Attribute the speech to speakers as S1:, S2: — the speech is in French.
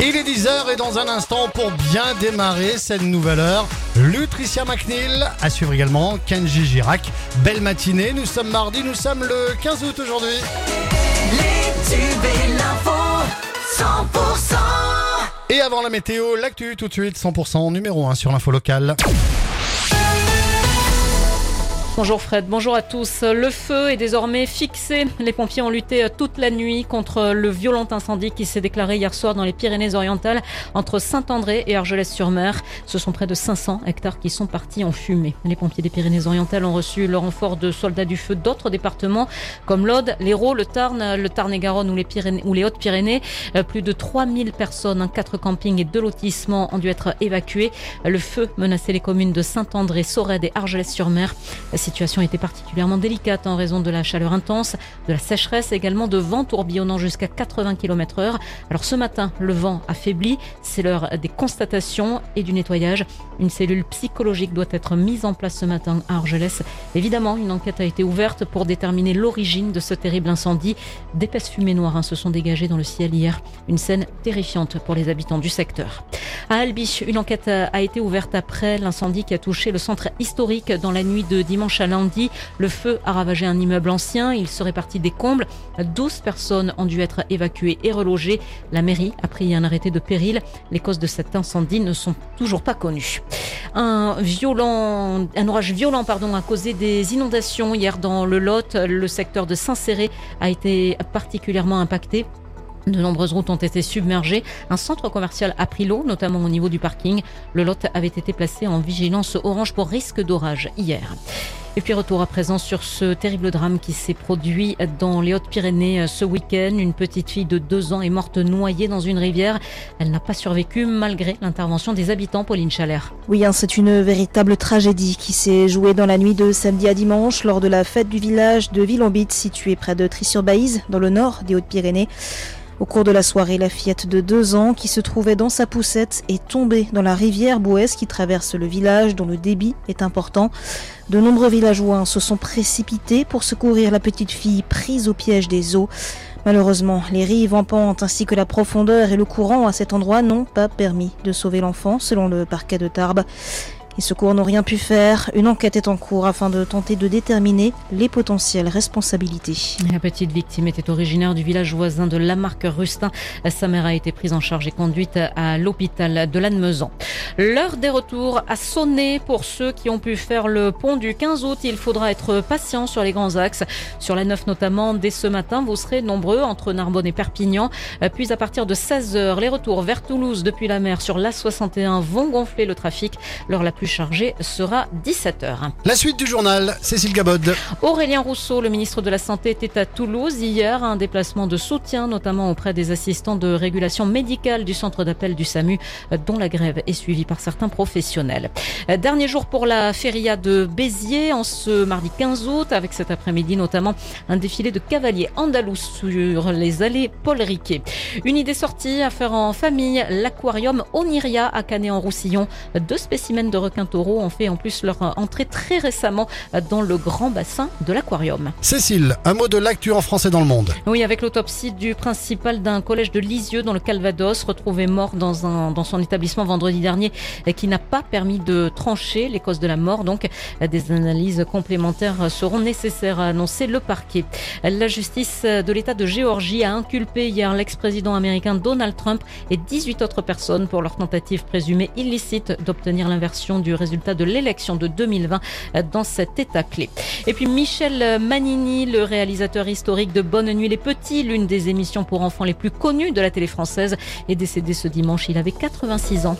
S1: Il est 10h et dans un instant, pour bien démarrer cette nouvelle heure, Lutricia McNeil, à suivre également Kenji Girac. Belle matinée, nous sommes mardi, nous sommes le 15 août aujourd'hui.
S2: Les tubes et l'info, 100%.
S1: Et avant la météo, l'actu tout de suite, 100% numéro 1 sur l'info locale.
S3: Bonjour Fred, bonjour à tous. Le feu est désormais fixé. Les pompiers ont lutté toute la nuit contre le violent incendie qui s'est déclaré hier soir dans les Pyrénées-Orientales entre Saint-André et Argelès-sur-Mer. Ce sont près de 500 hectares qui sont partis en fumée. Les pompiers des Pyrénées-Orientales ont reçu le renfort de soldats du feu d'autres départements comme l'Aude, l'Hérault, le Tarn, le Tarn-et-Garonne ou les, Hautes-Pyrénées. Euh, Plus de 3000 personnes, quatre campings et deux lotissements ont dû être évacués. Le feu menaçait les communes de Saint-André, Sorède et Argelès-sur-Mer. La situation était particulièrement délicate en raison de la chaleur intense, de la sécheresse, également de vent tourbillonnant jusqu'à 80 km heure. Alors ce matin, le vent affaibli. C'est l'heure des constatations et du nettoyage. Une cellule psychologique doit être mise en place ce matin à Argelès. Évidemment, une enquête a été ouverte pour déterminer l'origine de ce terrible incendie. D'épaisses fumées noires hein, se sont dégagées dans le ciel hier. Une scène terrifiante pour les habitants du secteur. À Albi, une enquête a été ouverte après l'incendie qui a touché le centre historique dans la nuit de dimanche lundi. Le feu a ravagé un immeuble ancien. Il serait parti des combles. 12 personnes ont dû être évacuées et relogées. La mairie a pris un arrêté de péril. Les causes de cet incendie ne sont toujours pas connues. Un orage violent, pardon, a causé des inondations hier dans le Lot. Le secteur de Saint-Céré a été particulièrement impacté. De nombreuses routes ont été submergées. Un centre commercial a pris l'eau, notamment au niveau du parking. Le lot avait été placé en vigilance orange pour risque d'orage hier. Et puis retour à présent sur ce terrible drame qui s'est produit dans les Hautes-Pyrénées ce week-end. Une petite fille de deux ans est morte noyée dans une rivière. Elle n'a pas survécu malgré l'intervention des habitants, Pauline Chalère.
S4: Oui, hein, c'est une véritable tragédie qui s'est jouée dans la nuit de samedi à dimanche lors de la fête du village de Villambite situé près de Tri-sur-Baïse dans le nord des Hautes-Pyrénées. Au cours de la soirée, la fillette de deux ans qui se trouvait dans sa poussette est tombée dans la rivière Bouès qui traverse le village dont le débit est important. De nombreux villageois se sont précipités pour secourir la petite fille prise au piège des eaux. Malheureusement, les rives en pente ainsi que la profondeur et le courant à cet endroit n'ont pas permis de sauver l'enfant selon le parquet de Tarbes. Les secours n'ont rien pu faire. Une enquête est en cours afin de tenter de déterminer les potentielles responsabilités.
S3: La petite victime était originaire du village voisin de Lamarque-Rustin. Sa mère a été prise en charge et conduite à l'hôpital de Lannemezan. L'heure des retours a sonné pour ceux qui ont pu faire le pont du 15 août. Il faudra être patient sur les grands axes. Sur la 9 notamment, dès ce matin, vous serez nombreux entre Narbonne et Perpignan. Puis à partir de 16h, les retours vers Toulouse depuis la mer sur l'A61 vont gonfler le trafic. L'heure la chargée sera 17h.
S1: La suite du journal, Cécile Gabod.
S3: Aurélien Rousseau, le ministre de la Santé, était à Toulouse hier. Un déplacement de soutien, notamment auprès des assistants de régulation médicale du centre d'appel du SAMU, dont la grève est suivie par certains professionnels. Dernier jour pour la feria de Béziers, en ce mardi 15 août, avec cet après-midi notamment un défilé de cavaliers andalous sur les allées Paul Riquet. Une idée sortie à faire en famille, l'aquarium Oniria à Canet-en-Roussillon. Deux spécimens de requins taureaux ont fait en plus leur entrée très récemment dans le grand bassin de l'aquarium.
S1: Cécile, un mot de l'actu en français dans le monde.
S3: Oui, avec l'autopsie du principal d'un collège de Lisieux dans le Calvados, retrouvé mort dans, un, dans son établissement vendredi dernier, qui n'a pas permis de trancher les causes de la mort. Donc, des analyses complémentaires seront nécessaires, a annoncé le parquet. La justice de l'État de Géorgie a inculpé hier l'ex-président américain Donald Trump et 18 autres personnes pour leur tentative présumée illicite d'obtenir l'inversion du résultat de l'élection de 2020 dans cet État clé. Et puis Michel Manini, le réalisateur historique de Bonne Nuit les Petits, l'une des émissions pour enfants les plus connues de la télé française, est décédé ce dimanche. Il avait 86 ans.